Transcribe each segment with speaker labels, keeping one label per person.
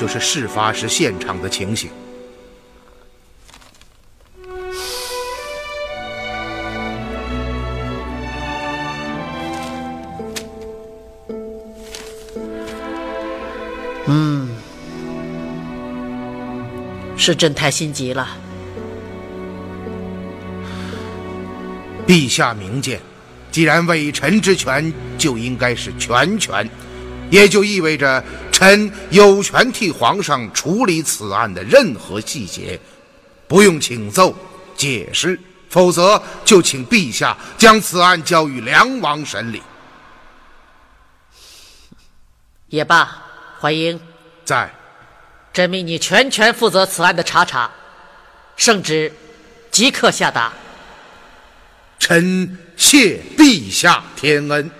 Speaker 1: 就是事发时现场的情形。
Speaker 2: 嗯是朕太心急了。
Speaker 1: 陛下明鉴，既然委臣之权，就应该是全权，也就意味着臣有权替皇上处理此案的任何细节，不用请奏解释，否则就请陛下将此案交予梁王审理。
Speaker 2: 也罢，怀英，
Speaker 1: 在，
Speaker 2: 朕命你全权负责此案的查查，圣旨即刻下达。
Speaker 1: 臣谢陛下天恩。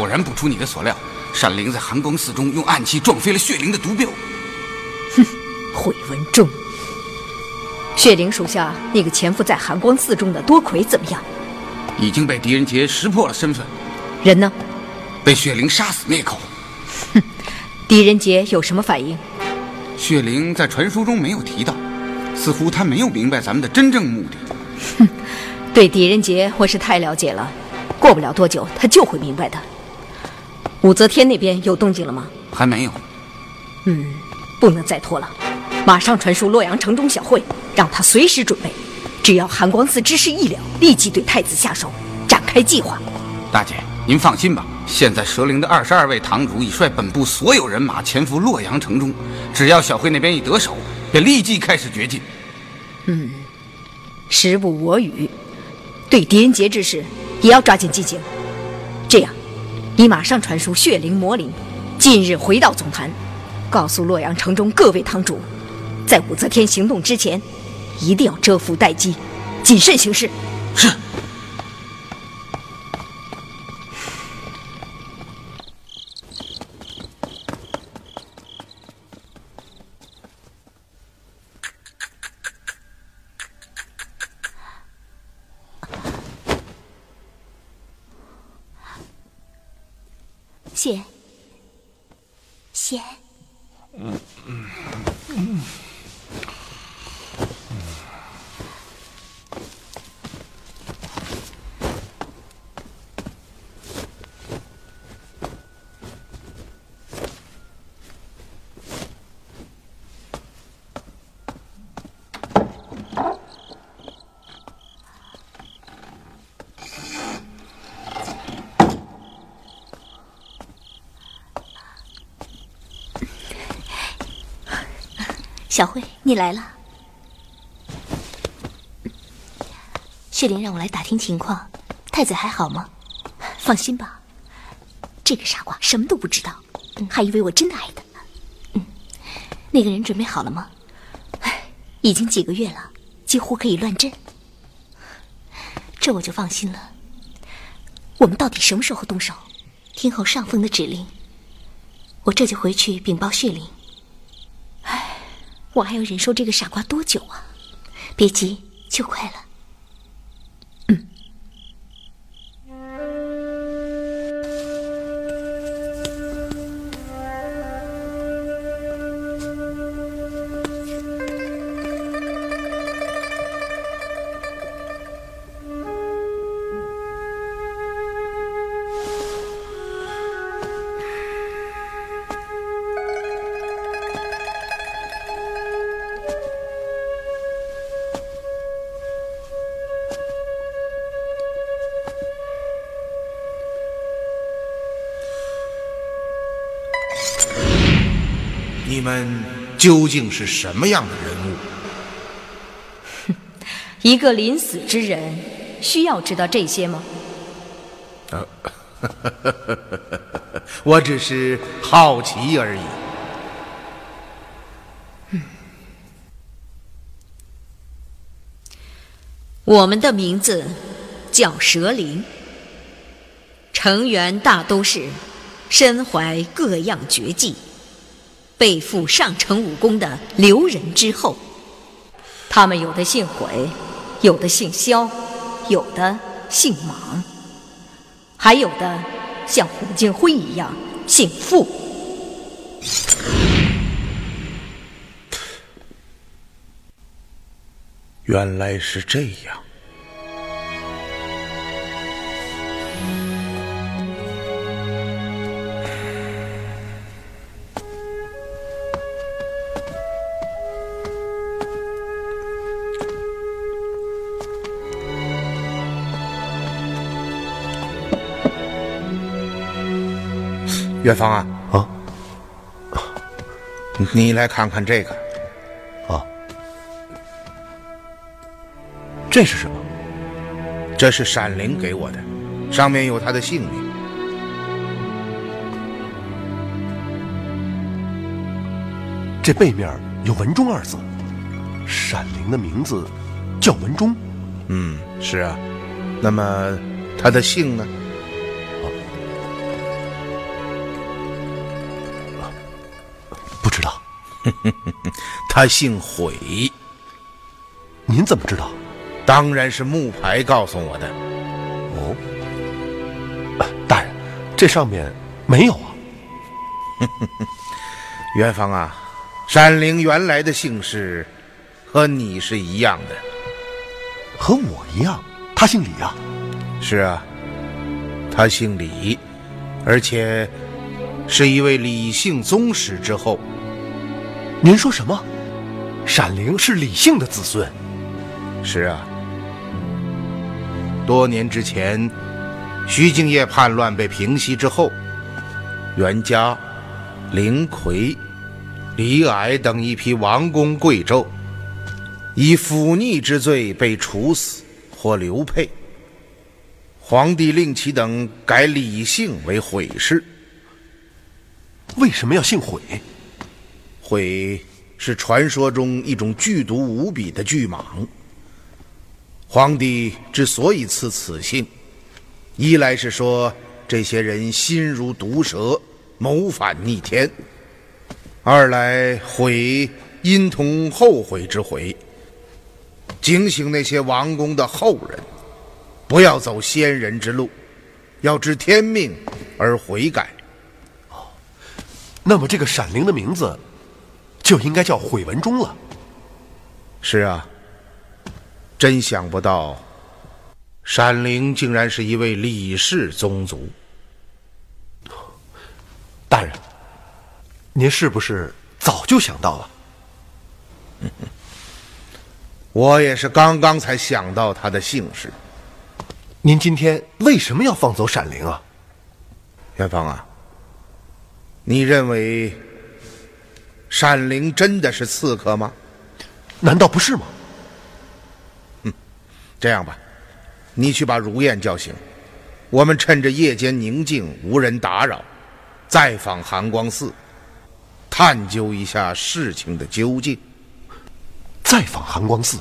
Speaker 3: 果然不出你的所料，闪灵在寒光寺中用暗器撞飞了血灵的毒镖。
Speaker 4: 哼毁文忠，血灵属下那个潜伏在寒光寺中的多魁怎么样？
Speaker 3: 已经被狄仁杰识破了身份，
Speaker 4: 人呢？
Speaker 3: 被血灵杀死灭口。
Speaker 4: 哼狄仁杰有什么反应？
Speaker 3: 血灵在传说中没有提到，似乎他没有明白咱们的真正目的。
Speaker 4: 哼对狄仁杰我是太了解了，过不了多久他就会明白的。武则天那边有动静了吗？
Speaker 3: 还没有。
Speaker 4: 嗯，不能再拖了，马上传书洛阳城中小会，让他随时准备。只要寒光寺之事一了，立即对太子下手，展开计划。
Speaker 3: 大姐，您放心吧，现在蛇灵的二十二位堂主已率本部所有人马潜伏洛阳城中，只要小会那边一得手，便立即开始绝境。
Speaker 4: 嗯，时不我与，对狄仁杰之事也要抓紧进行。你马上传书血灵魔灵，近日回到总坛，告诉洛阳城中各位堂主，在武则天行动之前，一定要蛰伏待机，谨慎行事。
Speaker 3: 是。
Speaker 5: 小慧，你来了。雪玲让我来打听情况，太子还好吗？放心吧，这个傻瓜什么都不知道，还以为我真的爱他。嗯，那个人准备好了吗？唉，已经几个月了，几乎可以乱阵。这我就放心了。我们到底什么时候动手？听候上峰的指令。我这就回去禀报血灵。我还要忍受这个傻瓜多久啊？别急，就快了。
Speaker 1: 们究竟是什么样的人
Speaker 4: 物？一个临死之人，需要知道这些吗？
Speaker 1: 呃，我只是好奇而已。
Speaker 4: 我们的名字叫蛇灵，成员大都是身怀各样绝技、背负上乘武功的留人之后。他们有的姓毁，有的姓萧，有的姓莽，还有的像胡金辉一样姓傅。
Speaker 1: 原来是这样，元芳啊
Speaker 6: 啊，
Speaker 1: 你来看看这个啊。
Speaker 6: 这是什么？
Speaker 1: 这是闪灵给我的，上面有他的姓名。
Speaker 6: 这背面有“文忠”二字，闪灵的名字叫文忠。
Speaker 1: 嗯，是啊。那么他的姓呢？他姓悔。
Speaker 6: 您怎么知道？
Speaker 1: 当然是木牌告诉我的。
Speaker 6: 哦，大人，这上面没有啊。
Speaker 1: 元芳啊，山灵原来的姓氏和你是一样的，
Speaker 6: 和我一样，他姓李啊。
Speaker 1: 是啊，他姓李，而且是一位李姓宗室之后。
Speaker 6: 您说什么？闪灵是李姓的子孙？
Speaker 1: 是啊。多年之前，徐敬业叛乱被平息之后，袁家、林奎、李矮等一批王公贵胄，以腐逆之罪被处死或流配。皇帝令其等改李姓为毁氏。
Speaker 6: 为什么要姓毁？
Speaker 1: 悔是传说中一种剧毒无比的巨蟒。皇帝之所以赐此姓，一来是说这些人心如毒蛇，谋反逆天；二来悔因同后悔之悔，警醒那些王公的后人，不要走先人之路，要知天命而悔改。
Speaker 6: 哦，那么这个闪灵的名字就应该叫悔文忠了。
Speaker 1: 是啊。真想不到，闪灵竟然是一位李氏宗族。
Speaker 6: 大人，您是不是早就想到了？
Speaker 1: 我也是刚刚才想到他的姓氏。
Speaker 6: 您今天为什么要放走闪灵啊？
Speaker 1: 元芳啊，你认为闪灵真的是刺客吗？
Speaker 6: 难道不是吗？
Speaker 1: 嗯这样吧，你去把如燕叫醒，我们趁着夜间宁静、无人打扰，再访寒光寺，探究一下事情的究竟。
Speaker 6: 再访寒光寺。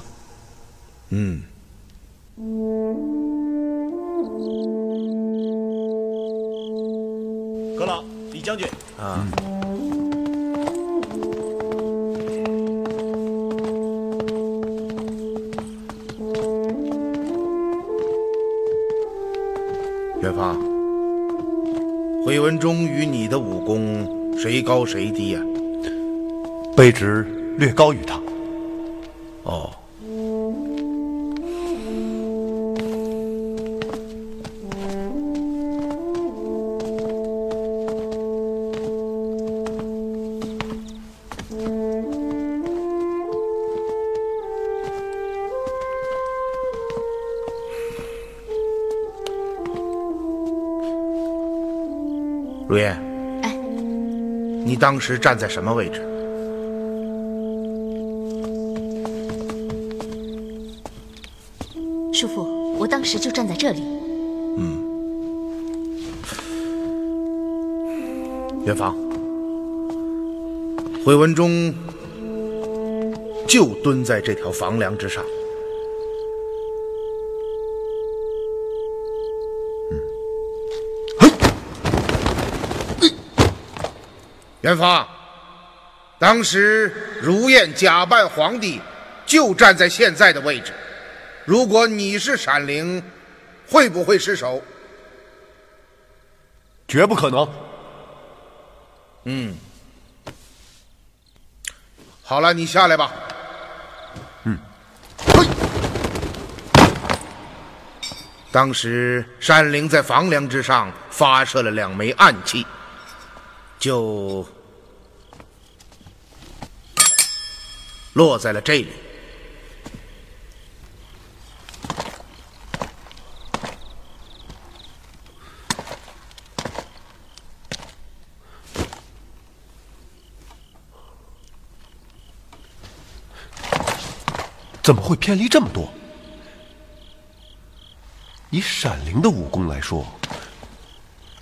Speaker 1: 嗯。
Speaker 7: 阁老，李将军。
Speaker 1: 啊。元芳，回文忠与你的武功谁高谁低呀？
Speaker 6: 卑职略高于他。
Speaker 1: 哦。如烟，
Speaker 5: 哎，
Speaker 1: 你当时站在什么位置？
Speaker 5: 叔父，我当时就站在这里。
Speaker 1: 嗯，元芳，回文忠就蹲在这条房梁之上。元芳，当时如燕假扮皇帝，就站在现在的位置。如果你是闪灵，会不会失手？
Speaker 6: 绝不可能。
Speaker 1: 嗯，好了，你下来吧。
Speaker 6: 嗯，
Speaker 1: 嘿。当时山灵在房梁之上发射了两枚暗器，就落在了这里。
Speaker 6: 怎么会偏离这么多？以闪灵的武功来说，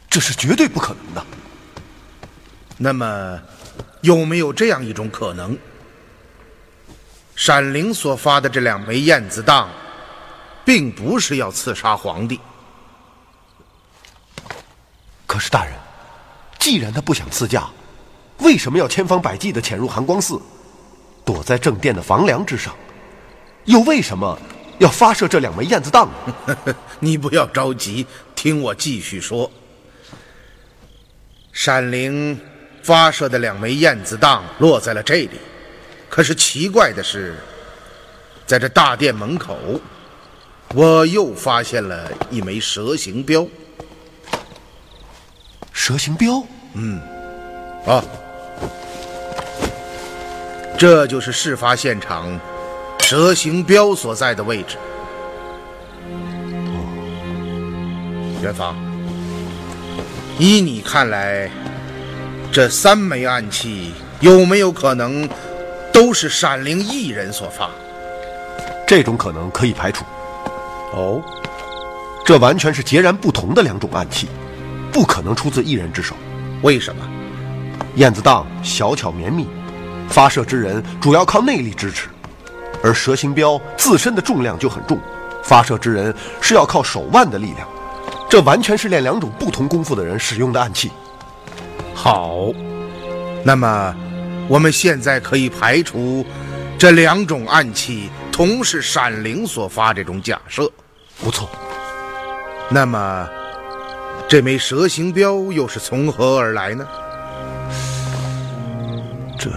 Speaker 6: 这是绝对不可能的。
Speaker 1: 那么，有没有这样一种可能？闪灵所发的这两枚燕子当，并不是要刺杀皇帝。
Speaker 6: 可是大人，既然他不想赐驾，为什么要千方百计的潜入寒光寺，躲在正殿的房梁之上？又为什么要发射这两枚燕子弹？
Speaker 1: 你不要着急，听我继续说。闪灵发射的两枚燕子弹落在了这里，可是奇怪的是，在这大殿门口，我又发现了一枚蛇形镖。
Speaker 6: 蛇形镖？
Speaker 1: 嗯，啊，这就是事发现场。蛇形镖所在的位置。元芳，依你看来，这三枚暗器有没有可能都是闪灵一人所发？
Speaker 6: 这种可能可以排除。
Speaker 1: 哦，
Speaker 6: 这完全是截然不同的两种暗器，不可能出自一人之手。
Speaker 1: 为什么？
Speaker 6: 燕子荡小巧绵密，发射之人主要靠内力支持。而蛇形镖自身的重量就很重，发射之人是要靠手腕的力量，这完全是练两种不同功夫的人使用的暗器。
Speaker 1: 好，那么我们现在可以排除这两种暗器同是闪灵所发这种假设。
Speaker 6: 不错。
Speaker 1: 那么这枚蛇形镖又是从何而来呢？
Speaker 6: 这。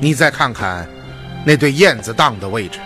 Speaker 1: 你再看看那对燕子当的位置。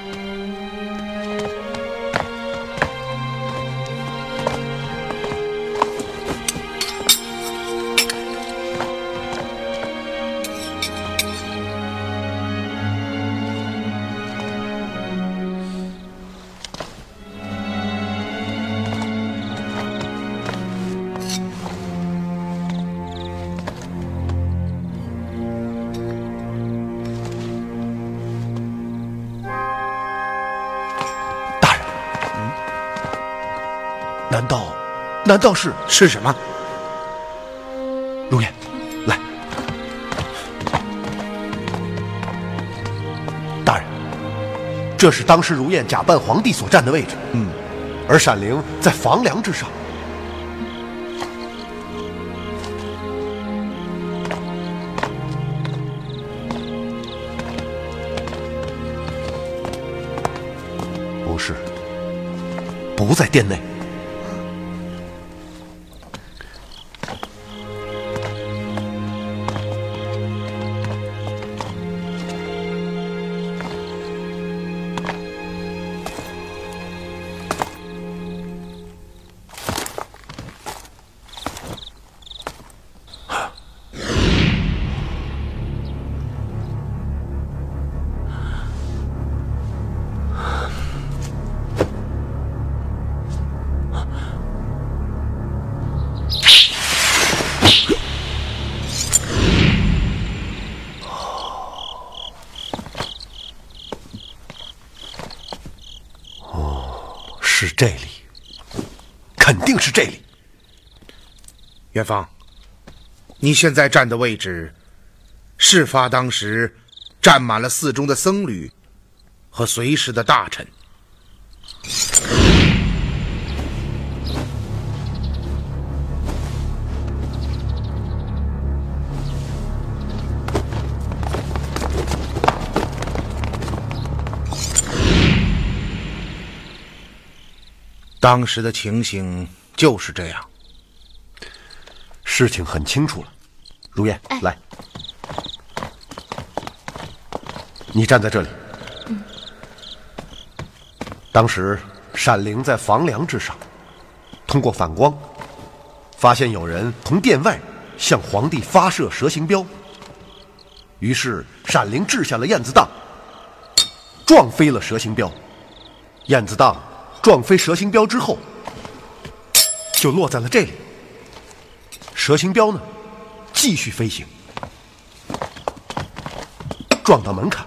Speaker 6: 难道是
Speaker 1: 是什么？
Speaker 6: 如燕，来，大人，这是当时如燕假扮皇帝所站的位置。
Speaker 1: 嗯，
Speaker 6: 而闪灵在房梁之上。不是，不在殿内。这里，肯定是这里。
Speaker 1: 元芳，你现在站的位置，事发当时站满了寺中的僧侣和随侍的大臣。当时的情形就是这样。
Speaker 6: 事情很清楚了，如燕，来，你站在这里。当时闪灵在房梁之上，通过反光，发现有人从殿外向皇帝发射蛇形镖。于是闪灵掷下了燕子荡，撞飞了蛇形镖。燕子荡撞飞蛇形镖之后，就落在了这里。蛇形镖呢，继续飞行，撞到门槛，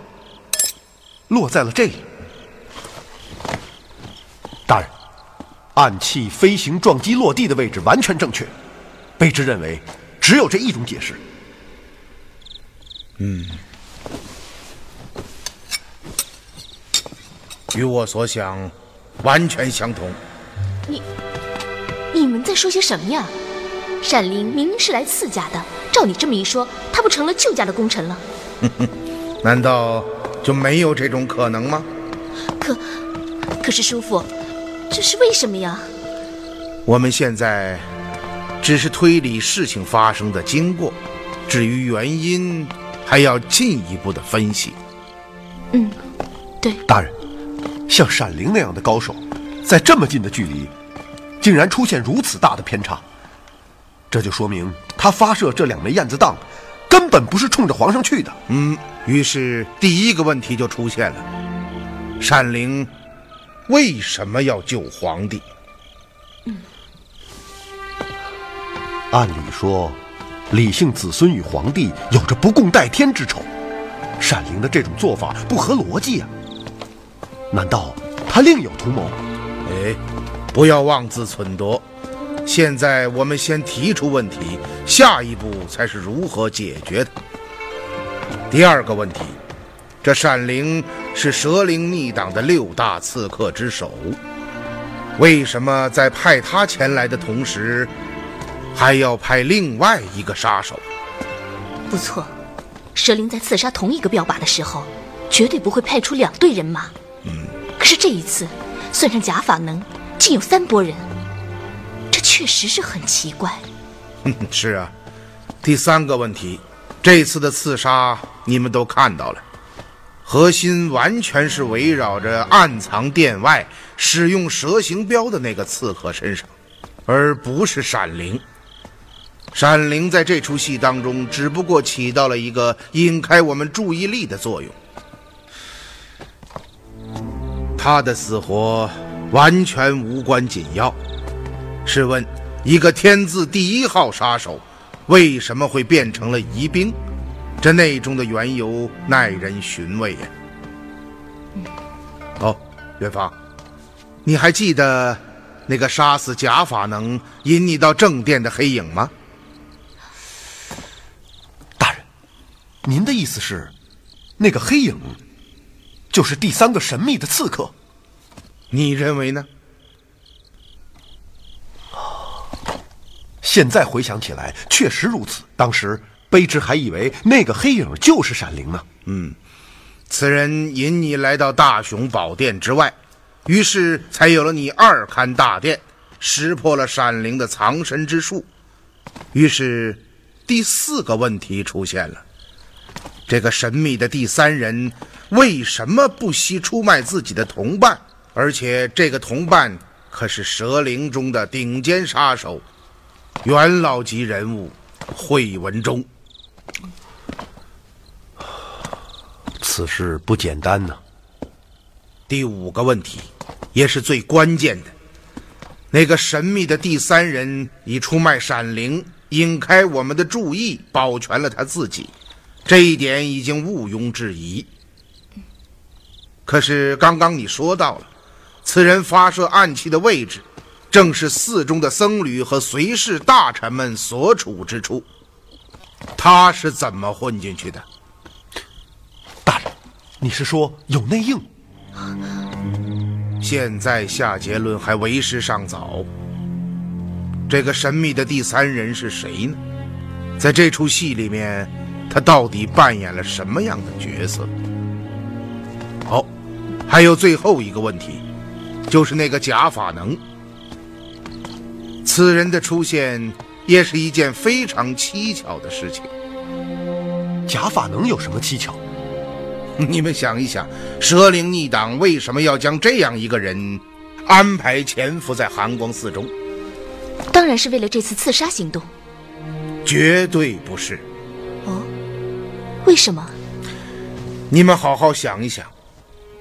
Speaker 6: 落在了这里。大人，暗器飞行撞击落地的位置完全正确，卑职认为只有这一种解释。
Speaker 1: 嗯，与我所想完全相同。
Speaker 5: 你你们在说些什么呀？闪灵明明是来赐家的，照你这么一说，他不成了旧家的功臣了？
Speaker 1: 难道就没有这种可能吗？
Speaker 5: 可可是叔父，这是为什么呀？
Speaker 1: 我们现在只是推理事情发生的经过，至于原因，还要进一步的分析。
Speaker 5: 嗯，对。
Speaker 6: 大人，像闪灵那样的高手，在这么近的距离，竟然出现如此大的偏差。这就说明他发射这两枚燕子弹，根本不是冲着皇上去的。
Speaker 1: 嗯，于是第一个问题就出现了：闪灵为什么要救皇帝？
Speaker 5: 嗯，
Speaker 6: 按理说，李姓子孙与皇帝有着不共戴天之仇，闪灵的这种做法不合逻辑啊！难道他另有图谋？
Speaker 1: 哎，不要妄自忖度。现在我们先提出问题，下一步才是如何解决它。第二个问题，这闪灵是蛇灵逆党的六大刺客之首，为什么在派他前来的同时，还要派另外一个杀手？
Speaker 5: 不错，蛇灵在刺杀同一个标靶的时候，绝对不会派出两队人马。可是这一次，算上假法能，竟有三拨人。这确实是很奇怪。
Speaker 1: 是啊，第三个问题，这次的刺杀你们都看到了，核心完全是围绕着暗藏殿外、使用蛇形镖的那个刺客身上，而不是闪灵。闪灵在这出戏当中只不过起到了一个引开我们注意力的作用，他的死活完全无关紧要。试问，一个天字第一号杀手，为什么会变成了疑兵？这内中的缘由耐人寻味呀。哦，元芳，你还记得那个杀死贾法能、引你到正殿的黑影吗？
Speaker 6: 大人，您的意思是，那个黑影就是第三个神秘的刺客？
Speaker 1: 你认为呢？
Speaker 6: 现在回想起来，确实如此。当时卑职还以为那个黑影就是闪灵呢。
Speaker 1: 嗯，此人引你来到大雄宝殿之外，于是才有了你二勘大殿，识破了闪灵的藏身之术。于是，第四个问题出现了：这个神秘的第三人为什么不惜出卖自己的同伴？而且，这个同伴可是蛇灵中的顶尖杀手。元老级人物，惠文忠。
Speaker 6: 此事不简单呐。
Speaker 1: 第五个问题，也是最关键的，那个神秘的第三人以出卖闪灵，引开我们的注意，保全了他自己，这一点已经毋庸置疑。可是刚刚你说到了，此人发射暗器的位置，正是寺中的僧侣和随侍大臣们所处之处。他是怎么混进去的？
Speaker 6: 大人，你是说有内应？
Speaker 1: 现在下结论还为时尚早。这个神秘的第三人是谁呢？在这出戏里面，他到底扮演了什么样的角色？好，还有最后一个问题，就是那个假法能。此人的出现也是一件非常蹊跷的事情。
Speaker 6: 假法能有什么蹊跷？
Speaker 1: 你们想一想，蛇灵逆党为什么要将这样一个人安排潜伏在寒光寺中？
Speaker 5: 当然是为了这次刺杀行动。
Speaker 1: 绝对不是。
Speaker 5: 哦，为什么？
Speaker 1: 你们好好想一想，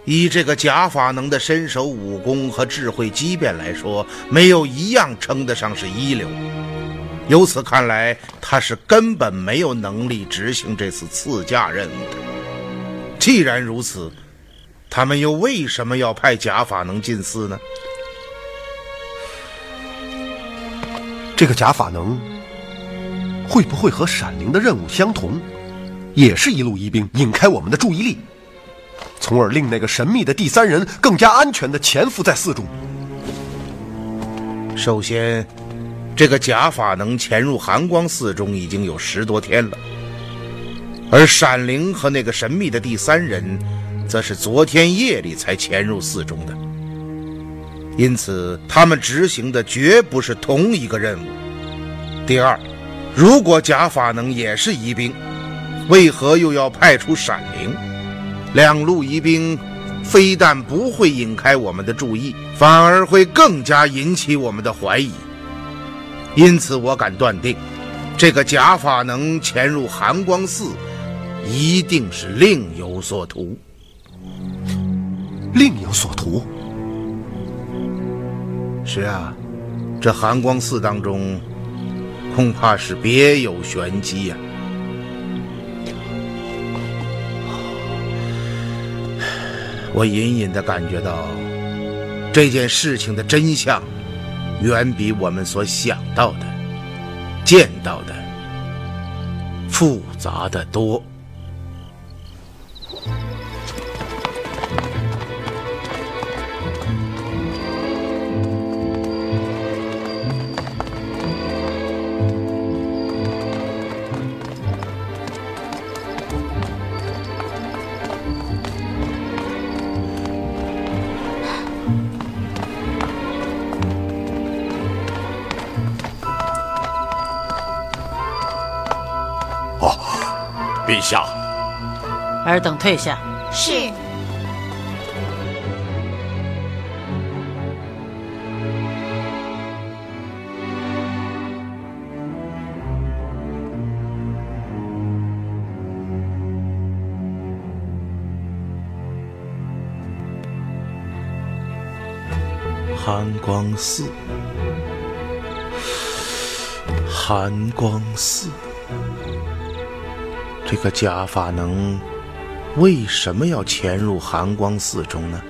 Speaker 1: 以这个假法能的身手、武功和智慧机变来说，没有一样称得上是一流。由此看来，他是根本没有能力执行这次刺驾任务的。既然如此，他们又为什么要派假法能进寺呢？
Speaker 6: 这个假法能会不会和闪灵的任务相同，也是一路疑兵，引开我们的注意力，从而令那个神秘的第三人更加安全的潜伏在寺中？
Speaker 1: 首先，这个假法能潜入寒光寺中已经有十多天了，而闪灵和那个神秘的第三人，则是昨天夜里才潜入寺中的。因此，他们执行的绝不是同一个任务。第二，如果假法能也是疑兵，为何又要派出闪灵？两路疑兵，非但不会引开我们的注意，反而会更加引起我们的怀疑。因此，我敢断定，这个假法能潜入寒光寺，一定是另有所图。
Speaker 6: 另有所图。
Speaker 1: 是啊，这寒光寺当中，恐怕是别有玄机呀。我隐隐的感觉到，这件事情的真相，远比我们所想到的、见到的复杂的多。
Speaker 7: 下，
Speaker 2: 尔等退下。
Speaker 5: 是。
Speaker 1: 寒光寺，寒光寺。这个假法能为什么要潜入寒光寺中呢？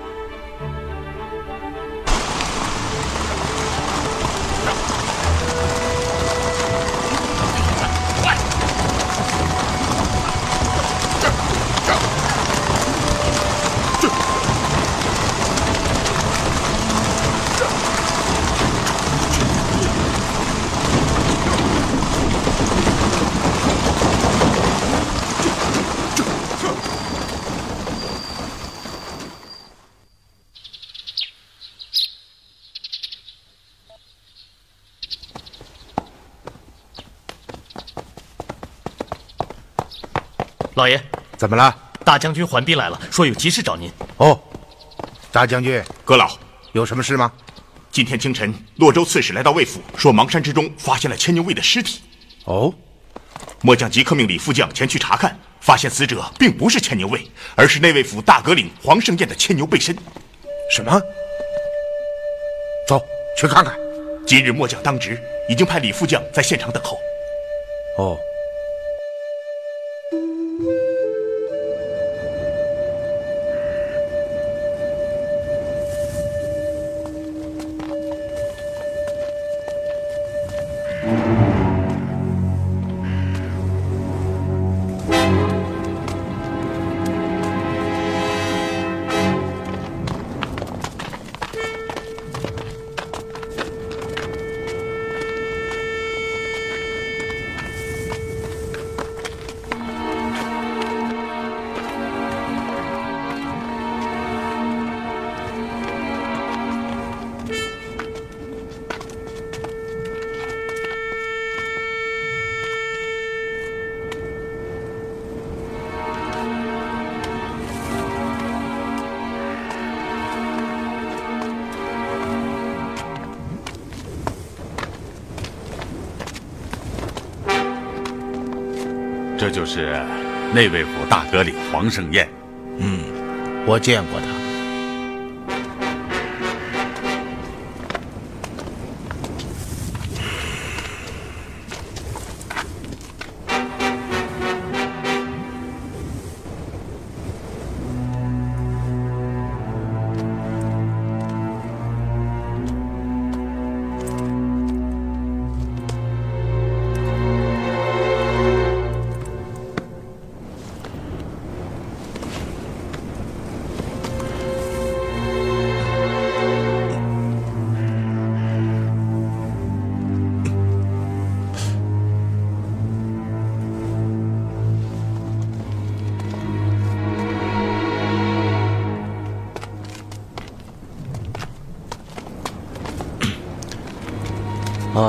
Speaker 1: 怎么了？
Speaker 7: 大将军桓斌来了，说有急事找您。
Speaker 1: 哦，大将军，
Speaker 8: 阁老，
Speaker 1: 有什么事吗？
Speaker 8: 今天清晨，洛州刺史来到魏府，说邙山之中发现了千牛卫的尸体。
Speaker 1: 哦，
Speaker 8: 末将即刻命李副将前去查看，发现死者并不是千牛卫，而是内卫府大阁领黄胜彦的牵牛背身。
Speaker 1: 什么？走去看看。
Speaker 8: 今日末将当值，已经派李副将在现场等候。
Speaker 1: 哦。
Speaker 9: 这就是内卫府大阁领黄胜彦。
Speaker 1: 嗯，我见过他。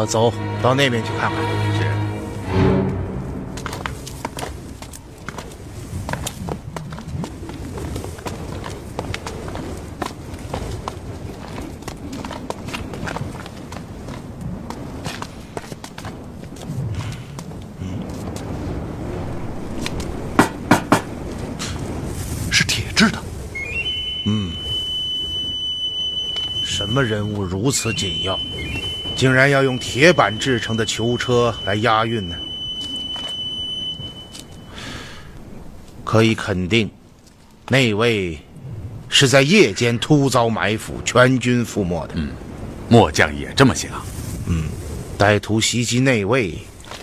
Speaker 1: 啊，走到那边去看看。
Speaker 9: 是。
Speaker 6: 是铁制的。
Speaker 1: 嗯，什么人物如此紧要？竟然要用铁板制成的囚车来押运呢？可以肯定，那位是在夜间突遭埋伏，全军覆没的。
Speaker 9: 嗯，末将也这么想。
Speaker 1: 嗯，歹徒袭击内卫，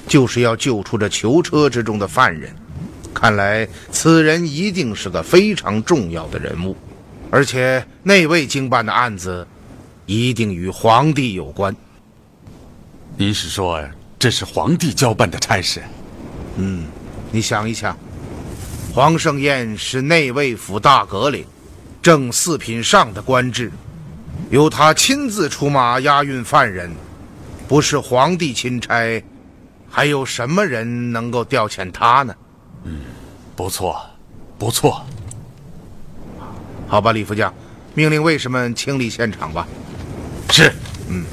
Speaker 1: 就是要救出这囚车之中的犯人。看来此人一定是个非常重要的人物，而且内卫经办的案子，一定与皇帝有关。
Speaker 9: 您是说这是皇帝交办的差事？
Speaker 1: 嗯，你想一想，黄胜彦是内卫府大阁领，正四品上的官职，由他亲自出马押运犯人，不是皇帝钦差，还有什么人能够调遣他呢？
Speaker 9: 嗯，不错，不错。
Speaker 1: 好吧，李副将，命令卫士们清理现场吧。
Speaker 9: 是。
Speaker 1: 嗯。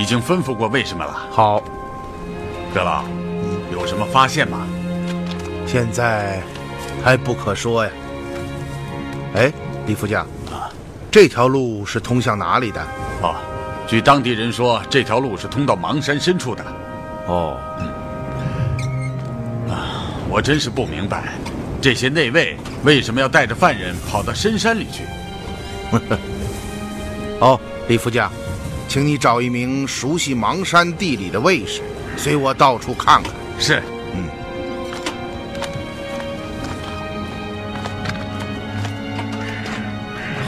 Speaker 9: 已经吩咐过为什么了。
Speaker 1: 好，
Speaker 9: 阁老，有什么发现吗？
Speaker 1: 现在还不可说呀。哎，李副将
Speaker 9: 啊，
Speaker 1: 这条路是通向哪里的？
Speaker 9: 哦，据当地人说，这条路是通到芒山深处的。
Speaker 1: 哦，
Speaker 9: 嗯，啊，我真是不明白，这些内卫为什么要带着犯人跑到深山里去？
Speaker 1: 哦，李副将。请你找一名熟悉邙山地理的卫士，随我到处看看。
Speaker 9: 是，
Speaker 1: 嗯。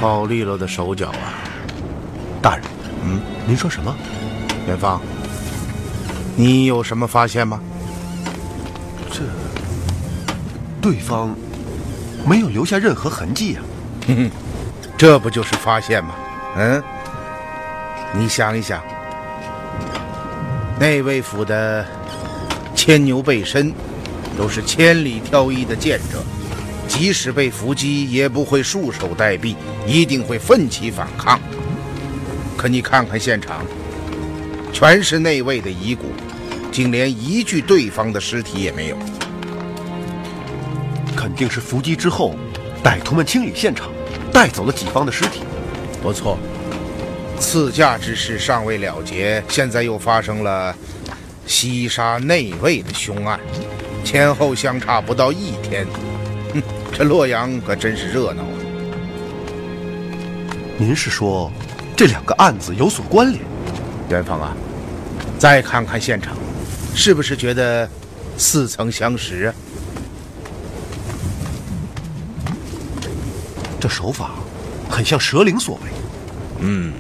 Speaker 1: 好利落的手脚啊，
Speaker 6: 大人。嗯，您说什么？
Speaker 1: 元芳，你有什么发现吗？
Speaker 6: 这，对方没有留下任何痕迹呀。
Speaker 1: 哼哼，这不就是发现吗？嗯。你想一想，内卫府的牵牛背身都是千里挑一的剑者，即使被伏击，也不会束手待毙，一定会奋起反抗。可你看看现场，全是内卫的遗骨，竟连一具对方的尸体也没有。
Speaker 6: 肯定是伏击之后，歹徒们清理现场，带走了己方的尸体。
Speaker 1: 不错，刺驾之事尚未了结，现在又发生了西沙内卫的凶案，前后相差不到一天。哼，这洛阳可真是热闹啊！
Speaker 6: 您是说这两个案子有所关联？
Speaker 1: 元芳啊，再看看现场，是不是觉得似曾相识啊？
Speaker 6: 这手法很像蛇灵所为。
Speaker 1: 嗯，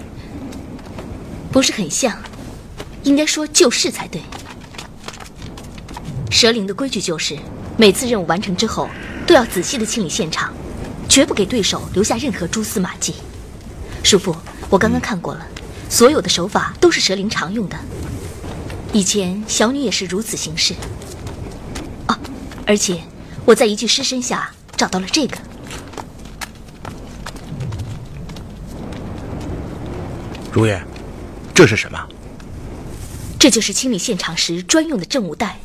Speaker 5: 不是很像，应该说就是才对。蛇灵的规矩就是，每次任务完成之后，都要仔细的清理现场，绝不给对手留下任何蛛丝马迹。叔父，我刚刚看过了，所有的手法都是蛇灵常用的。以前小女也是如此行事。哦，而且我在一具尸身下找到了这个。
Speaker 1: 如爷，这是什么？
Speaker 5: 这就是清理现场时专用的证物袋。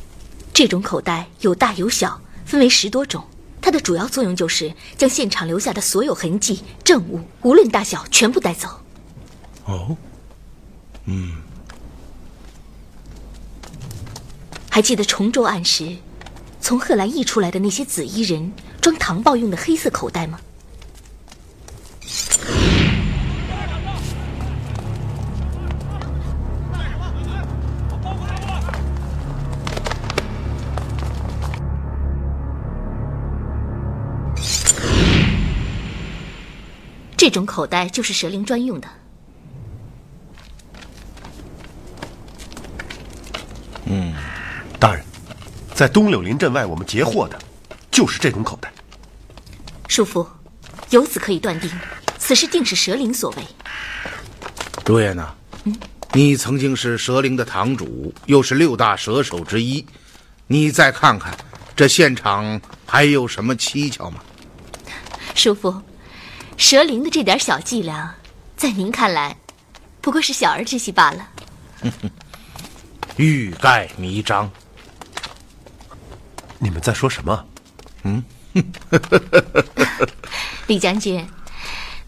Speaker 5: 这种口袋有大有小，分为十多种。它的主要作用就是将现场留下的所有痕迹、证物，无论大小，全部带走。
Speaker 1: 哦，嗯。
Speaker 5: 还记得崇州案时，从贺兰驿出来的那些紫衣人装糖报用的黑色口袋吗？这种口袋就是蛇灵专用的。
Speaker 6: 嗯，大人，在东柳林镇外，我们截获的，就是这种口袋。
Speaker 5: 叔父，由此可以断定，此事定是蛇灵所为。
Speaker 1: 如烟呐？
Speaker 5: 嗯，
Speaker 1: 你曾经是蛇灵的堂主，又是六大蛇首之一，你再看看这现场还有什么蹊跷吗？
Speaker 5: 叔父。蛇灵的这点小伎俩，在您看来，不过是小儿之戏罢了。
Speaker 1: 欲盖弥彰。
Speaker 6: 你们在说什么？
Speaker 1: 嗯，
Speaker 5: 李将军，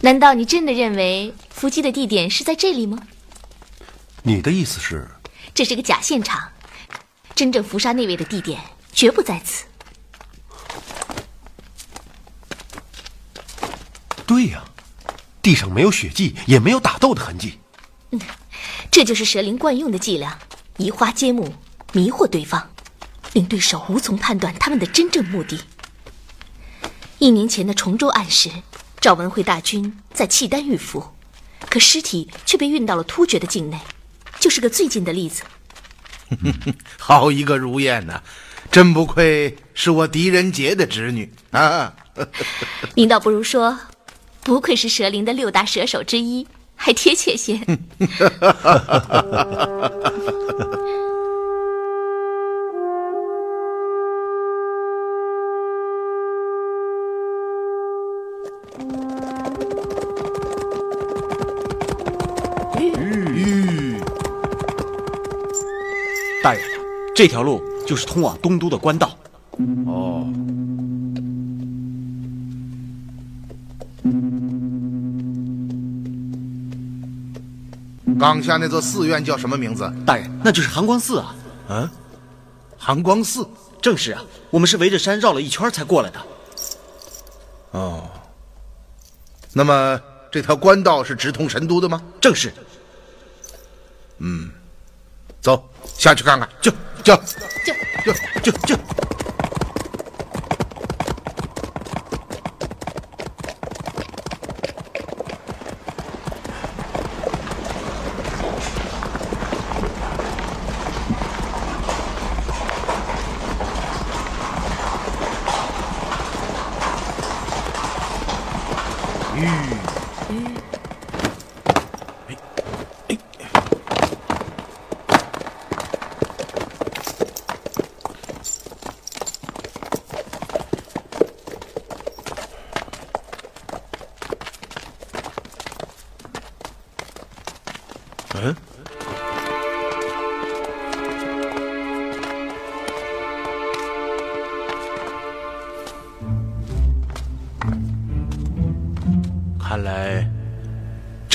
Speaker 5: 难道你真的认为伏击的地点是在这里吗？
Speaker 6: 你的意思是？
Speaker 5: 这是个假现场，真正伏杀那位的地点绝不在此。
Speaker 6: 对呀，地上没有血迹，也没有打斗的痕迹。
Speaker 5: 嗯，这就是蛇灵惯用的伎俩，移花接木，迷惑对方，令对手无从判断他们的真正目的。一年前的崇州案时，赵文慧大军在契丹遇伏，可尸体却被运到了突厥的境内，就是个最近的例子。
Speaker 1: 好一个如燕呐，真不愧是我狄仁杰的侄女啊！
Speaker 5: 您倒不如说。不愧是蛇灵的六大蛇首之一，还贴切些。
Speaker 10: 大人，这条路就是通往东都的官道。
Speaker 1: 哦。冈下那座寺院叫什么名字？
Speaker 10: 大人，那就是寒光寺啊。
Speaker 1: 嗯，寒光寺，
Speaker 10: 正是啊。我们是围着山绕了一圈才过来的。
Speaker 1: 哦，那么这条官道是直通神都的吗？
Speaker 10: 正是。
Speaker 1: 嗯，走下去看看。
Speaker 10: 就
Speaker 1: 就
Speaker 5: 就
Speaker 10: 就就就。
Speaker 1: 嗯，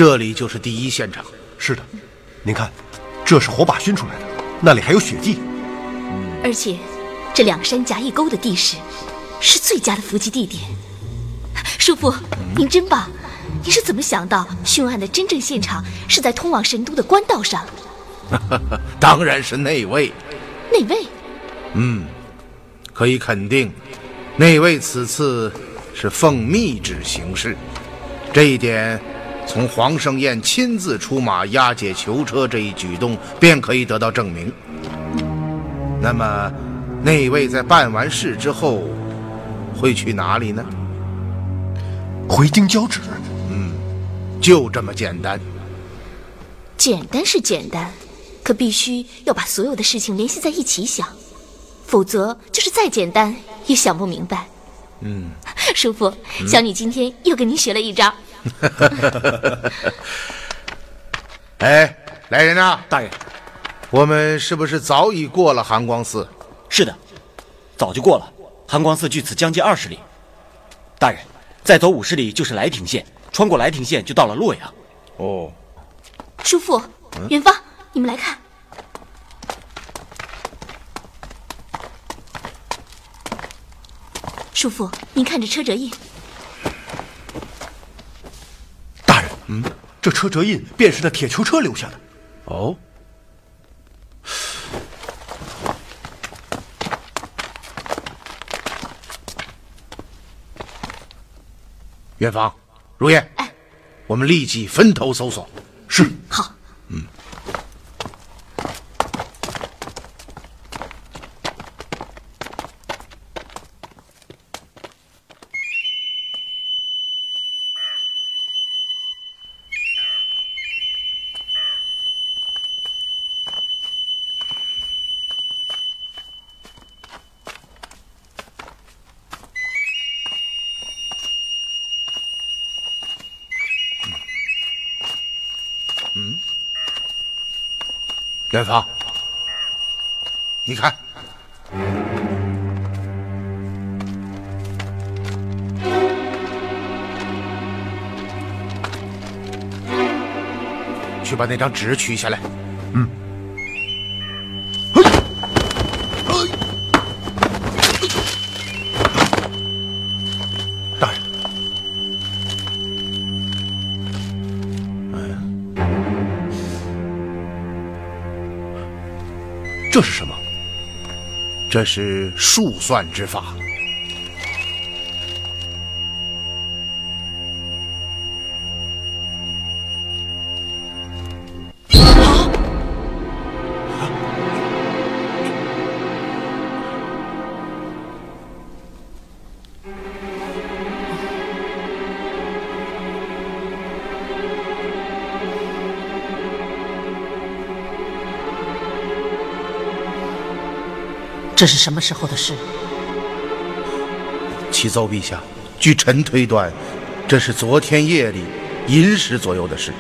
Speaker 1: 这里就是第一现场。
Speaker 6: 是的，您看，这是火把熏出来的，那里还有血迹。
Speaker 5: 而且，这两山夹一沟的地势，是最佳的伏击地点。叔父，您真棒！您是怎么想到凶案的真正现场是在通往神都的官道上？
Speaker 1: 当然是内卫。
Speaker 5: 内卫？
Speaker 1: 嗯，可以肯定，内卫此次是奉密旨行事。这一点，从黄胜彦亲自出马押解囚车这一举动便可以得到证明。那么，那位在办完事之后会去哪里呢？
Speaker 6: 回京交旨。
Speaker 1: 嗯，就这么简单。
Speaker 5: 简单是简单，可必须要把所有的事情联系在一起想，否则就是再简单也想不明白。
Speaker 1: 嗯，
Speaker 5: 叔父，小女今天又跟您学了一招。
Speaker 1: 哎，来人呐！
Speaker 10: 大人，
Speaker 1: 我们是不是早已过了寒光寺？
Speaker 10: 是的，早就过了。寒光寺距此将近二十里。大人，再走五十里就是来亭县，穿过来亭县就到了洛阳。
Speaker 1: 哦，
Speaker 5: 叔父，元芳，你们来看。叔父，您看这车辙印。
Speaker 6: 大人，嗯，这车辙印便是那铁球车留下的。
Speaker 1: 哦，远方，如烟，
Speaker 5: 哎，
Speaker 1: 我们立即分头搜索。
Speaker 6: 是，
Speaker 5: 好。
Speaker 1: 远方，你看，去把那张纸取下来。
Speaker 6: 这是什么？
Speaker 1: 这是数算之法。
Speaker 2: 这是什么时候的事？
Speaker 1: 启奏陛下，据臣推断，这是昨天夜里寅时左右的事。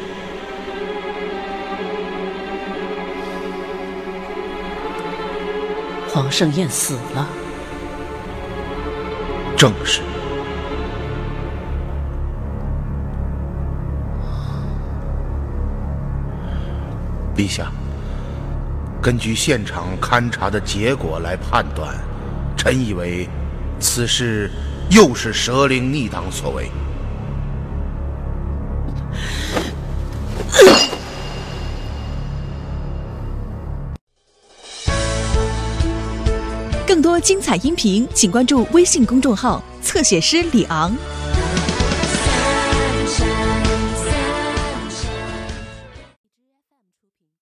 Speaker 2: 黄圣彦死了。
Speaker 1: 正是。陛下，根据现场勘查的结果来判断，臣以为此事又是蛇灵逆党所为。
Speaker 11: 更多精彩音频，请关注微信公众号“侧写师李昂”。